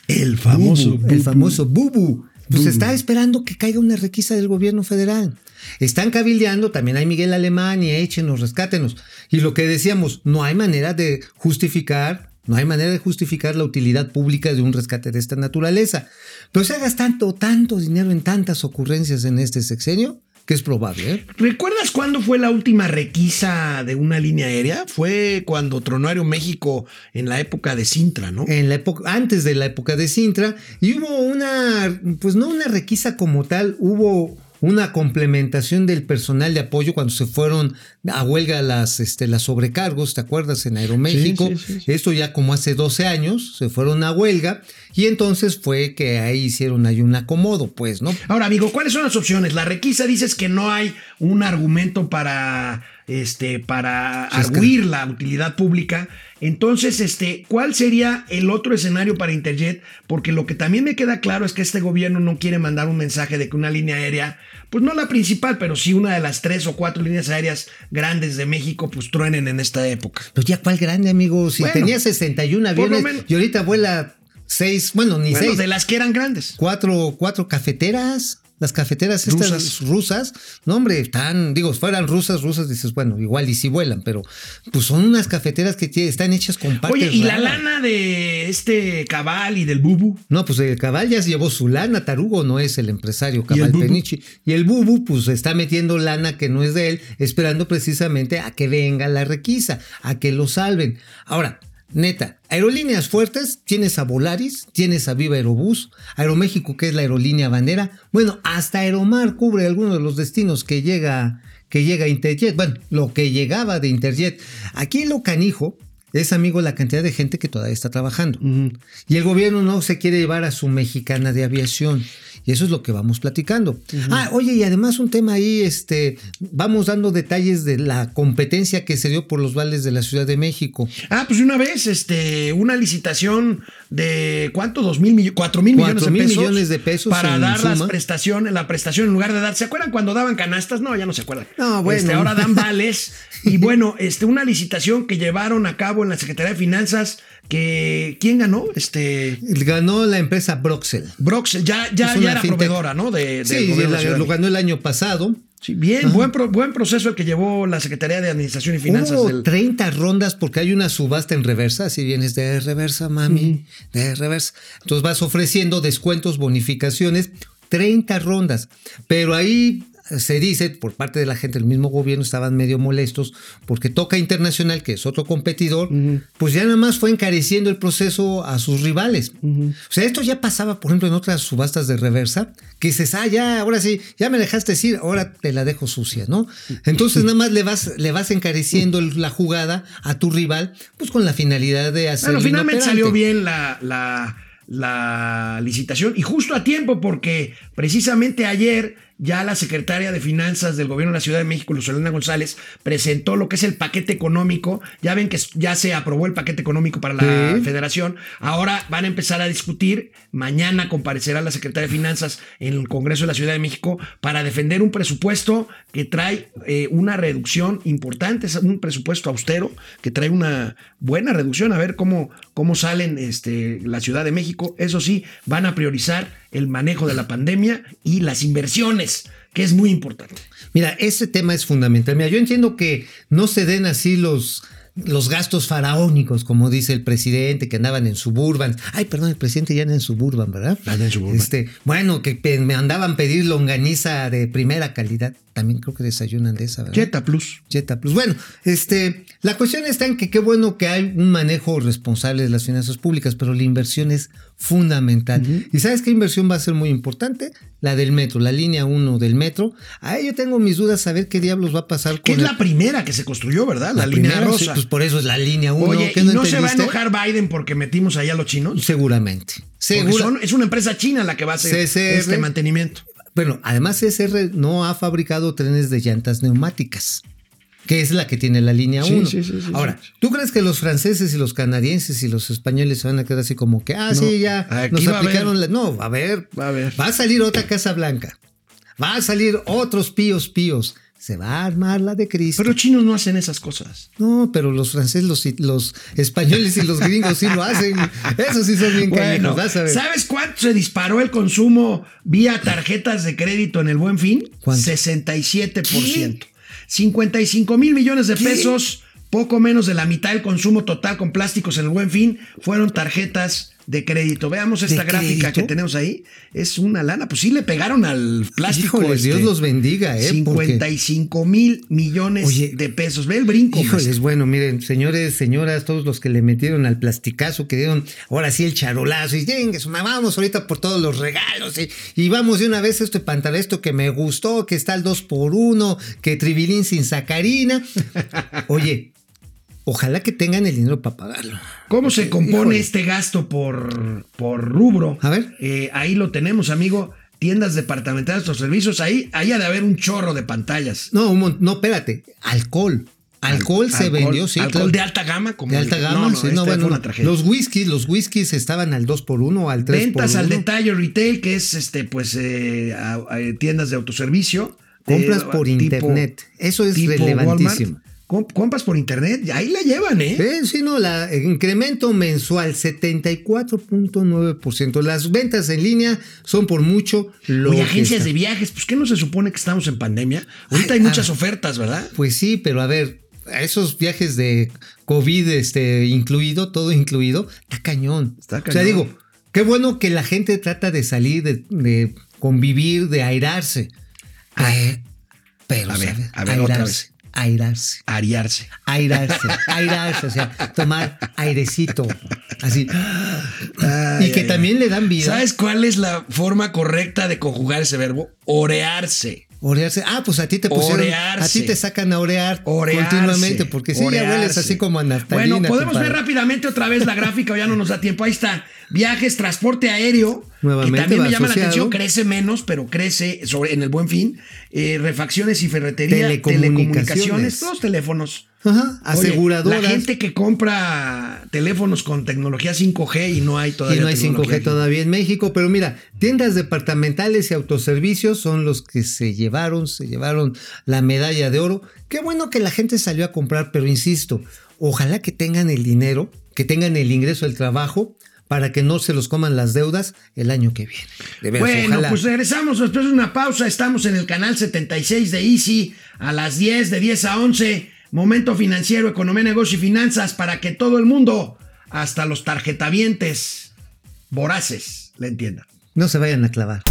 El Bubu, el famoso Bubu, pues está esperando que caiga una requisa del gobierno federal. Están cabildeando, también hay Miguel Alemania, échenos, rescátenos. Y lo que decíamos, no hay manera de justificar, no hay manera de justificar la utilidad pública de un rescate de esta naturaleza. Pero se hagas tanto, tanto dinero en tantas ocurrencias en este sexenio, que es probable, ¿eh? ¿Recuerdas cuándo fue la última requisa de una línea aérea? Fue cuando tronó Aeroméxico en la época de Sintra, ¿no? en la época, antes de la época de Sintra, y hubo una, pues no una requisa como tal, hubo una complementación del personal de apoyo cuando se fueron a huelga las, este, las sobrecargos, ¿te acuerdas? En Aeroméxico. Sí, sí. Esto ya como hace 12 años, se fueron a huelga y entonces fue que ahí hicieron ahí un acomodo, pues, ¿no? Ahora, amigo, ¿cuáles son las opciones? La requisa dices que no hay un argumento para este, para Sí, es que- arguir la utilidad pública. Entonces, este, ¿cuál sería el otro escenario para Interjet? Porque lo que también me queda claro es que este gobierno no quiere mandar un mensaje de que una línea aérea, pues no la principal, pero sí una de las tres o cuatro líneas aéreas grandes de México, pues truenen en esta época. Pues ya cuál grande, amigo. Si Bueno, tenía 61 por lo aviones menos. y ahorita vuela seis, bueno, ni Bueno, seis. de las que eran grandes. cuatro, cuatro cafeteras. Las cafeteras estas Rusas. rusas. no hombre, están, digo, fueran rusas, rusas, dices, bueno, igual y si vuelan, pero pues son unas cafeteras que están hechas con partes Oye, ¿y la lana de este cabal y del bubu? No, pues el cabal ya se llevó su lana, Tarugo no es el empresario ¿Y el Cabal Bubu? Penichi. Y el Bubu, pues está metiendo lana que no es de él, esperando precisamente a que venga la requisa, a que lo salven. Ahora, neta, aerolíneas fuertes, tienes a Volaris, tienes a Viva Aerobús, Aeroméxico, que es la aerolínea bandera. Bueno, hasta Aeromar cubre algunos de los destinos que llega, que llega Interjet. Bueno, lo que llegaba de Interjet. Aquí lo canijo. Es amigo la cantidad de gente que todavía está trabajando. Y el gobierno no se quiere llevar a su mexicana de aviación. Y eso es lo que vamos platicando. Ah, oye, y además un tema ahí, este, vamos dando detalles de la competencia que se dio por los vales de la Ciudad de México. Ah, pues una vez, este, una licitación de ¿cuánto? ¿Dos mil millones? ¿Cuatro mil millones de pesos? millones de pesos Para dar las suma. prestaciones, la prestación en lugar de dar. ¿Se acuerdan cuando daban canastas? No, ya no se acuerdan. No, bueno. Este, ahora dan vales. y bueno, este, una licitación que llevaron a cabo en la Secretaría de Finanzas. Que, ¿Quién ganó? Este. Ganó la empresa Broxel. Brox, ya, ya, era fintech. proveedora, ¿no? De, Sí, de la de lo ganó el año pasado. Sí, bien, buen, pro- buen proceso el que llevó la Secretaría de Administración y Finanzas. Hubo del- 30 rondas porque hay una subasta en reversa, así vienes de reversa, mami, de reversa. Entonces vas ofreciendo descuentos, bonificaciones, 30 rondas. Pero ahí se dice, por parte de la gente del mismo gobierno, estaban medio molestos porque Toca Internacional, que es otro competidor, pues ya nada más fue encareciendo el proceso a sus rivales. O sea, esto ya pasaba, por ejemplo, en otras subastas de reversa, que dices, ah, ya, ahora sí, ya me dejaste decir, ahora te la dejo sucia, ¿no? Entonces nada más le vas, le vas encareciendo el- la jugada a tu rival, pues con la finalidad de hacer. Bueno, finalmente salió bien la, la, la licitación y justo a tiempo porque precisamente ayer ya la secretaria de Finanzas del Gobierno de la Ciudad de México, Lucelena González, presentó lo que es el paquete económico. Ya ven que ya se aprobó el paquete económico para la Sí. federación. Ahora van a empezar a discutir. Mañana comparecerá la secretaria de Finanzas en el Congreso de la Ciudad de México para defender un presupuesto que trae eh, una reducción importante. Es un presupuesto austero que trae una buena reducción. A ver cómo, cómo salen este, la Ciudad de México. Eso sí, van a priorizar el manejo de la pandemia y las inversiones, que es muy importante. Mira, ese tema es fundamental. Mira, yo entiendo que no se den así los, los gastos faraónicos, como dice el presidente, que andaban en suburban. Ay, perdón, el presidente ya anda en suburban, ¿verdad? Anda en Suburban. Este, bueno, que me andaban a pedir longaniza de primera calidad. También creo que desayunan de esa, ¿verdad? Jetta Plus. Jetta Plus. Bueno, este, la cuestión está en que qué bueno que hay un manejo responsable de las finanzas públicas, pero la inversión es fundamental. ¿Y sabes qué inversión va a ser muy importante? La del metro, la línea 1 del metro. Ahí yo tengo mis dudas a ver qué diablos va a pasar con Que es el- la primera que se construyó, ¿verdad? La, la línea primera, sí, rosa. pues por eso es la línea 1. Oye, ¿qué ¿y no se va a enojar Biden porque metimos ahí a los chinos? Seguramente. Son- es una empresa china la que va a hacer CCR. este mantenimiento. Bueno, además CSR no ha fabricado trenes de llantas neumáticas, que es la que tiene la línea Sí, 1. sí, sí, sí, Ahora. ¿tú crees que los franceses y los canadienses y los españoles se van a quedar así como que, ah, No, sí, ya nos a aplicaron la... No, a ver, Va a haber. va a salir otra Casa Blanca, va a salir otros píos píos, se va a armar la de Cristo. Pero los chinos no hacen esas cosas. no, pero los franceses, los, los españoles y los gringos sí lo hacen. Esos sí son bien Bueno, vas a ver. ¿sabes cuánto se disparó el consumo vía tarjetas de crédito en el Buen Fin? ¿Cuánto? 67%. 55 mil millones de pesos, poco menos de la mitad del consumo total con plásticos en el Buen Fin, fueron tarjetas de crédito. Veamos esta ¿De gráfica crédito? que tenemos ahí. Es una lana. Pues sí le pegaron al plástico. Híjoles, Dios este, los bendiga, ¿eh? Porque- 55 mil millones Oye, de pesos. Ve el brinco. Híjoles, maestro. bueno, miren, señores, señoras, todos los que le metieron al plasticazo, que dieron ahora sí el charolazo, y mamá, vamos ahorita por todos los regalos, y, y vamos de una vez a este pantalón, esto que me gustó, que está el 2 por 1 que tribilín sin sacarina. Oye, ojalá que tengan el dinero para pagarlo. ¿Cómo se compone Híjole. este gasto por, por rubro? A ver. Eh, ahí lo tenemos, amigo. tiendas departamentales o servicios, ahí, ahí ha de haber un chorro de pantallas. No, un no, espérate. Alcohol. Alcohol se Alcohol- vendió, sí. Alcohol claro. de alta gama. Como De alta el- gama, no, no, sí, este no, fue bueno, una tragedia. los whiskies, los whiskies estaban al 2 por 1 o al 3 Ventas al 1. detalle retail, que es este, pues, eh, a- a- tiendas de autoservicio. Compras Eh, por tipo- internet. Eso es relevantísimo. Walmart. Com- compras por internet, ahí la llevan, ¿eh? Sí, no, la el incremento mensual 74.9%. Las ventas en línea son por mucho lo Oye, agencias de viajes, pues ¿qué no se supone que estamos en pandemia? Ahorita Ay, hay muchas ah. ofertas, ¿verdad? Pues sí, pero a ver, a esos viajes de COVID este, incluido, todo incluido, está cañón. Está O sea, cañón. digo, qué bueno que la gente trata de salir, de, de convivir, de airarse. Ay, pero, A ver, a ver, otra airarse, airarse. Ariarse. Airarse, airarse, o sea, tomar airecito, así. Ay, y que ay, también le dan vida. ¿Sabes cuál es la forma correcta de conjugar ese verbo? Orearse. Orearse. Ah, pues a ti te pusieron. Orearse. A ti te sacan a orear Orearse. continuamente, porque sí, ya hueles Orearse. así como a naftalina. Bueno, podemos compadre. ver rápidamente otra vez la gráfica, o ya no nos da tiempo. Ahí está. Viajes, transporte aéreo. Nuevamente que también me llama asociado. la atención. Crece menos, pero crece sobre, en el buen fin. Eh, refacciones y ferretería. Telecomunicaciones. Telecomunicaciones. Todos teléfonos. Ajá, Oye, aseguradoras. la gente que compra teléfonos con tecnología 5G y no hay todavía. y no hay tecnología 5G aquí. todavía en México, pero mira, tiendas departamentales y autoservicios son los que se llevaron, se llevaron la medalla de oro. Qué bueno que la gente salió a comprar, pero insisto, ojalá que tengan el dinero, que tengan el ingreso del trabajo para que no se los coman las deudas el año que viene. De veras, Bueno, ojalá. pues regresamos después de una pausa. Estamos en el canal 76 de Easy a las 10, de 10 a 11. Momento financiero, economía, negocio y finanzas para que todo el mundo, hasta los tarjetavientes voraces, le entiendan. no se vayan a clavar.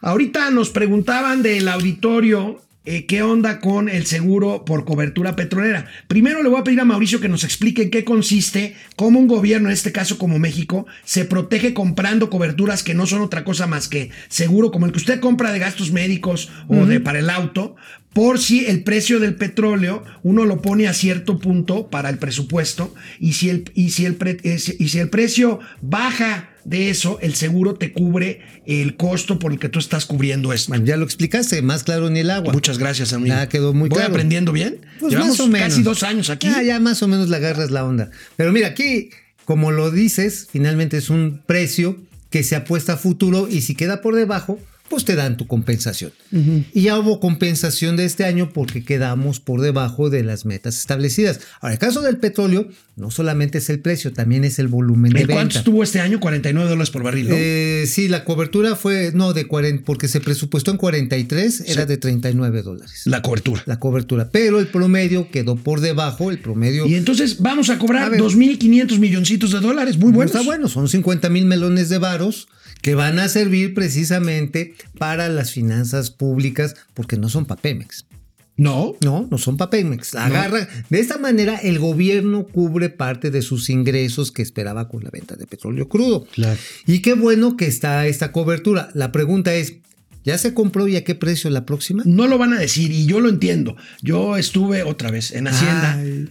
Ahorita nos preguntaban del auditorio eh, qué onda con el seguro por cobertura petrolera. Primero le voy a pedir a Mauricio que nos explique en qué consiste, cómo un gobierno, en este caso como México, se protege comprando coberturas que no son otra cosa más que seguro, como el que usted compra de gastos médicos o de para el auto, por si el precio del petróleo uno lo pone a cierto punto para el presupuesto y si el, y si el, pre- y si el precio baja de eso, el seguro te cubre el costo por el que tú estás cubriendo esto. Bueno, ya lo explicaste, más claro ni el agua. Muchas gracias, amigo. Ya quedó muy ¿Voy claro. aprendiendo bien? Pues Llevamos más o menos. casi dos años aquí. Ya, ya más o menos le agarras la onda. Pero mira, aquí, como lo dices, finalmente es un precio que se apuesta a futuro y si queda por debajo, pues te dan tu compensación. Y ya hubo compensación de este año porque quedamos por debajo de las metas establecidas. Ahora, el caso del petróleo, no solamente es el precio, también es el volumen de ¿En cuánto venta. estuvo este año? 49 dólares por barril, ¿no? Eh, sí, la cobertura fue, no, de 40, porque se presupuestó en 43, era de 39 dólares. la cobertura. la cobertura, pero el promedio quedó por debajo, el promedio Y entonces vamos a cobrar ver. 2.500 milloncitos de dólares. Muy no buenos. está bueno, son 50 mil melones de varos que van a servir precisamente para las finanzas públicas, porque no son para Pemex. No. No, no son para Pemex. Agarra. De esta manera, el gobierno cubre parte de sus ingresos que esperaba con la venta de petróleo crudo. Claro. Y qué bueno que está esta cobertura. La pregunta es: ¿ya se compró y a qué precio la próxima? No lo van a decir y yo lo entiendo. Yo estuve otra vez en Hacienda. Ay.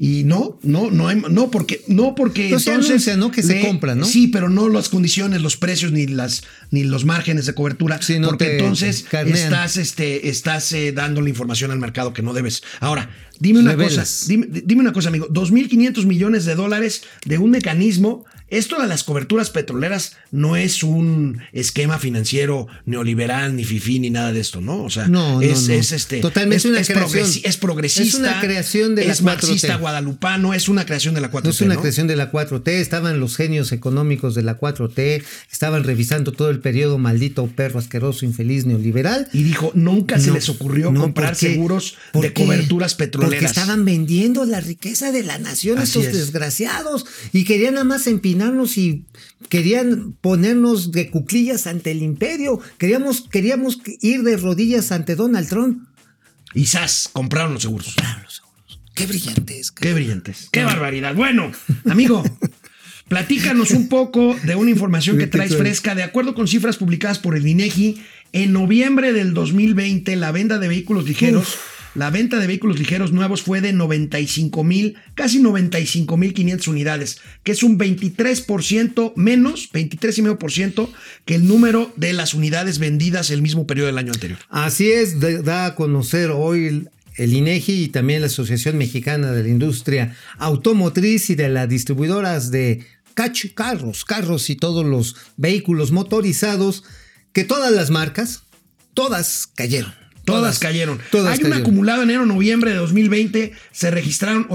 Y no, no, no hay, no porque, no porque entonces anuncia, ¿no? Que se compra, ¿no? Sí, pero no las condiciones, los precios ni las, ni los márgenes de cobertura, Sí, no porque entonces carnean. estás, este, estás eh, dando la información al mercado que no debes. Ahora, dime una Revelas. cosa, dime, dime una cosa, amigo, 2.500 millones de dólares de un mecanismo. Esto de las coberturas petroleras no es un esquema financiero neoliberal, ni fifí, ni nada de esto, ¿no? O sea, No, es, no. es este. Totalmente es, una es creación. progresi- es progresista. Es una creación de la Es marxista 4T. guadalupano, es una creación de la 4T. No es una creación de la 4T, estaban los genios económicos de la 4T, estaban revisando todo el periodo maldito, perro asqueroso, infeliz, neoliberal. Y dijo, nunca se les ocurrió comprar seguros ¿Por de coberturas petroleras. Porque estaban vendiendo la riqueza de la nación Así estos es. desgraciados y querían nada más y querían ponernos de cuclillas ante el imperio. Queríamos, queríamos ir de rodillas ante Donald Trump. Y ¡zas! compraron los seguros. Qué brillantes. Qué brillantes. Qué barbaridad. Bueno, amigo, platícanos un poco de una información que traes fresca. De acuerdo con cifras publicadas por el INEGI, en noviembre del 2020 la venta de vehículos ligeros la venta de vehículos ligeros nuevos fue de 95 mil, casi 95 mil 500 unidades, que es un 23% menos, 23,5% que el número de las unidades vendidas el mismo periodo del año anterior. Así es, da a conocer hoy el, INEGI y también la Asociación Mexicana de la Industria Automotriz y de las distribuidoras de carros, carros y todos los vehículos motorizados, que todas las marcas, todas cayeron. Todas, cayeron. Todas Hay un acumulado enero-noviembre de 2020, se registraron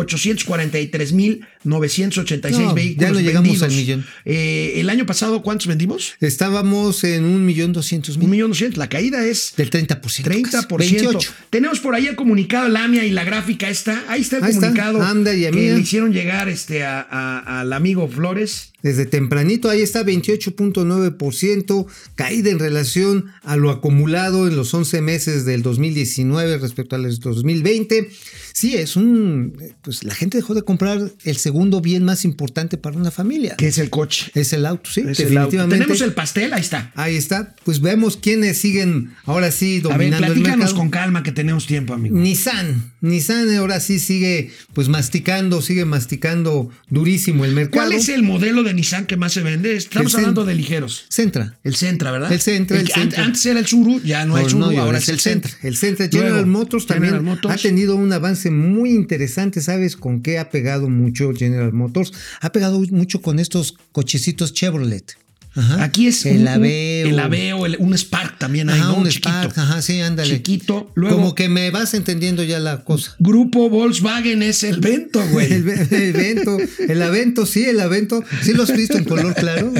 843.986 No, vehículos ya no llegamos vendidos. al millón. Eh, el año pasado, ¿cuántos vendimos? Estábamos en un millón doscientos Un mil. millón doscientos. La caída es Del 30%. casi, 30%. 28. Tenemos por ahí el comunicado, la AMIA y la gráfica está. Ahí está el Ahí está, comunicado AMDA y que le hicieron llegar este, a- a- al amigo Flores. Desde tempranito, ahí está 28.9% caída en relación a lo acumulado en los 11 meses del 2019 respecto al 2020. Sí, es un... Pues la gente dejó de comprar el segundo bien más importante para una familia. Que es el coche. Es el auto, sí, Es el auto. definitivamente. Tenemos el pastel, ahí está. Ahí está. Pues vemos quiénes siguen ahora sí A ver, dominando el platícanos mercado. con calma que tenemos tiempo, amigo. Nissan, Nissan ahora sí sigue pues masticando, sigue masticando durísimo el mercado. ¿Cuál es el modelo de Nissan que más se vende? Estamos El hablando de ligeros. Centra. El Sentra, ¿verdad? El Sentra, el que an- Sentra. Antes era el Suru, ya no hay Oh, Suru, no, ahora es el Sentra. El Sentra General Luego, Motors también General Motors. ha tenido un avance muy interesante. ¿Sabes con qué ha pegado mucho General Motors? Ha pegado mucho con estos cochecitos Chevrolet. Ajá. Aquí es el Aveo. el Aveo, el- un Spark también hay, Ajá, ¿no? un Chiquito. Spark, ajá, sí, ándale. Chiquito. Luego, Como que me vas entendiendo ya la cosa. Grupo Volkswagen es el Vento, güey. El, ve- el avento, sí, el avento, sí lo has visto en color claro,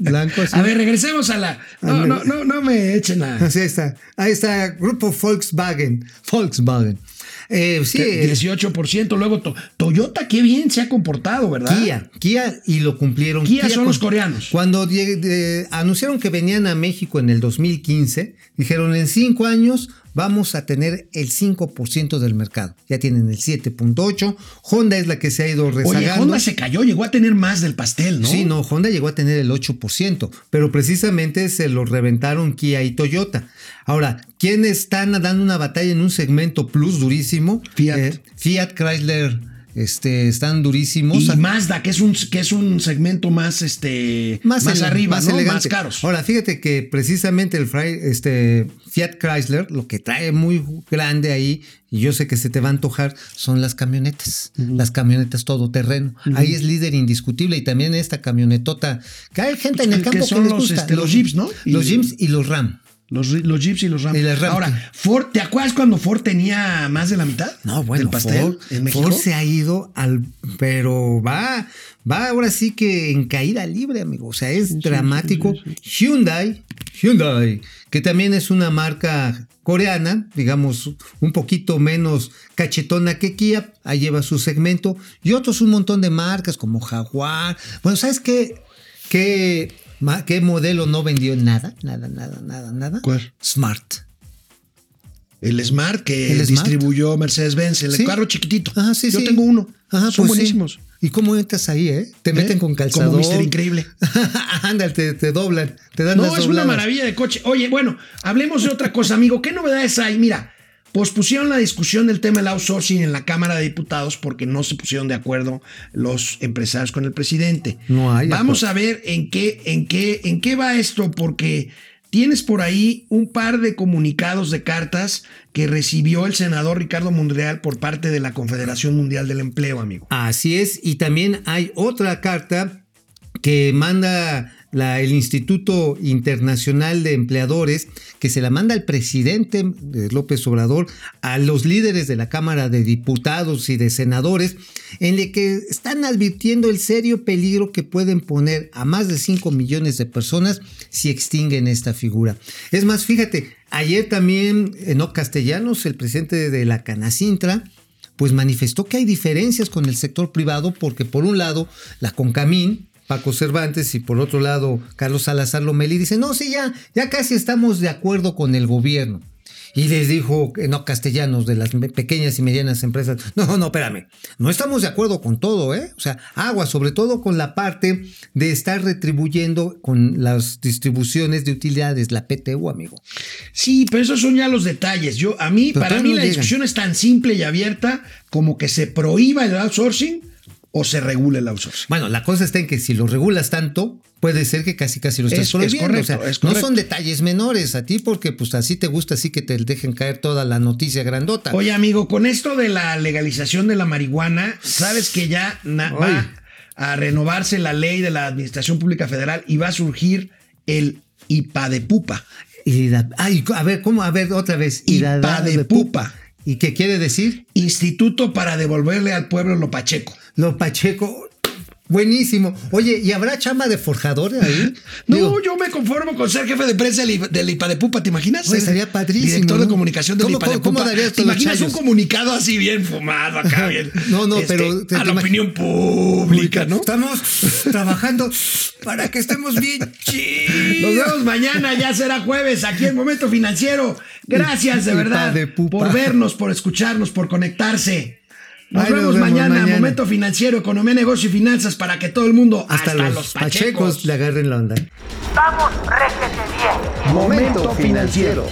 blanco así. A ver, regresemos a la. No, no, no, no me echen a. Así está. Ahí está, grupo Volkswagen. Volkswagen. Eh, sí, eh, 18%. Luego To- Toyota, qué bien se ha comportado, ¿verdad? Kia, Kia y lo cumplieron. Kia son cu- los coreanos. Cuando de- anunciaron que venían a México en el 2015, dijeron en cinco años vamos a tener el 5% del mercado. Ya tienen el 7.8. Honda es la que se ha ido rezagando. Oye, Honda se cayó, llegó a tener más del pastel, ¿no? Sí, no, Honda llegó a tener el 8%, pero precisamente se lo reventaron Kia y Toyota. Ahora, ¿quiénes están dando una batalla en un segmento plus durísimo? Fiat. Eh, Fiat, Chrysler, este, están durísimos. Y Mazda, que es un, que es un segmento más, este, más, ele- arriba, más ¿no? elegante. más caros. Ahora, fíjate que precisamente el este, Fiat Chrysler, lo que trae muy grande ahí, y yo sé que se te va a antojar, son las camionetas. Las camionetas todoterreno. Ahí es líder indiscutible y también esta camionetota, que hay gente en el Que campo que, son les los, gusta. este, los Jeeps, ¿no? Los Y- Jeeps y los Ram. Los, los Jeeps y los Ram. Y las Ram. Ahora, Ford, ¿te acuerdas cuando Ford tenía más de la mitad? No, bueno, del pastel Ford, en México. Ford se ha ido al. Pero va, va ahora sí que en caída libre, amigo. O sea, es dramático. Hyundai, Hyundai, que también es una marca coreana, digamos, un poquito menos cachetona que Kia, ahí lleva su segmento, y otros un montón de marcas como Jaguar. Bueno, ¿sabes qué? ¿Qué, ma- qué modelo no vendió nada? Nada, nada, nada, nada. ¿Cuál? Smart. El Smart que El distribuyó Mercedes-Benz, el Sí. carro chiquitito. Ajá, sí, Yo sí. tengo uno. Ajá, Son pues buenísimos. ¿Y cómo entras ahí, eh? Te meten ¿Eh? con calzador. Como Mister Increíble. Ándale, te, te doblan, te dan No, es una maravilla de coche. Oye, bueno, hablemos de otra cosa, amigo. ¿Qué novedades hay? Mira, pospusieron la discusión del tema del outsourcing en la Cámara de Diputados porque no se pusieron de acuerdo los empresarios con el presidente. No hay Vamos acuerdo. a ver en qué, en qué, en qué va esto, porque tienes por ahí un par de comunicados de cartas que recibió el senador Ricardo Monreal por parte de la Confederación Mundial del Empleo, amigo. Así es, y también hay otra carta que manda el Instituto Internacional de Empleadores, que se la manda al presidente de López Obrador, a los líderes de la Cámara de Diputados y de Senadores, en el que están advirtiendo el serio peligro que pueden poner a más de 5 millones de personas si extinguen esta figura. Es más, fíjate, ayer también Enoc Castellanos, el presidente de la Canacintra, pues manifestó que hay diferencias con el sector privado porque por un lado la Concamín, Paco Cervantes y por otro lado Carlos Salazar Lomeli dicen, no, sí, ya, ya casi estamos de acuerdo con el gobierno. y les dijo, eh, no, castellanos de las pequeñas y medianas empresas, no, no, espérame, no estamos de acuerdo con todo, ¿eh? O sea, agua, sobre todo con la parte de estar retribuyendo con las distribuciones de utilidades, la PTU, amigo. Sí, pero esos son ya los detalles. Yo, a mí, Pero para mí no la llegan. discusión es tan simple y abierta como que se prohíba el outsourcing o se regule el outsourcing. Bueno, la cosa está en que si lo regulas tanto, puede ser que casi casi lo estás Es- es prohibiendo. correcto, o sea, es no son detalles menores a ti porque pues así te gusta, así que te dejen caer toda la noticia grandota. Oye, amigo, con esto de la legalización de la marihuana, sabes que ya va a renovarse la ley de la Administración Pública Federal y va a surgir el IPA de pupa. Y la- ay, a ver, ¿cómo? A ver, otra vez. Ipa de pupa. ¿Y qué quiere decir? Instituto para devolverle al pueblo lo pacheco. Lo Pacheco. Buenísimo. Oye, ¿y habrá chamba de forjador ahí? No, Digo, yo me conformo con ser jefe de prensa del, Pupa, ¿te imaginas? Oye, Ser estaría padrísimo, Director de comunicación del ¿Cómo- IPA de cómo- ¿Te imaginas un comunicado así bien fumado acá? Bien, No, no, este, pero te- a la opinión pública, ¿no? Estamos trabajando para que estemos bien chidos. Nos vemos mañana, ya será jueves, aquí en Momento Financiero. Gracias de verdad de pupa. por vernos, por escucharnos, por conectarse. Nos Ay, nos vemos, mañana, mañana. Momento Financiero, Economía, Negocio y Finanzas para que todo el mundo, Hasta, los, pachecos le agarren la onda. Vamos, réjete bien. Momento financiero.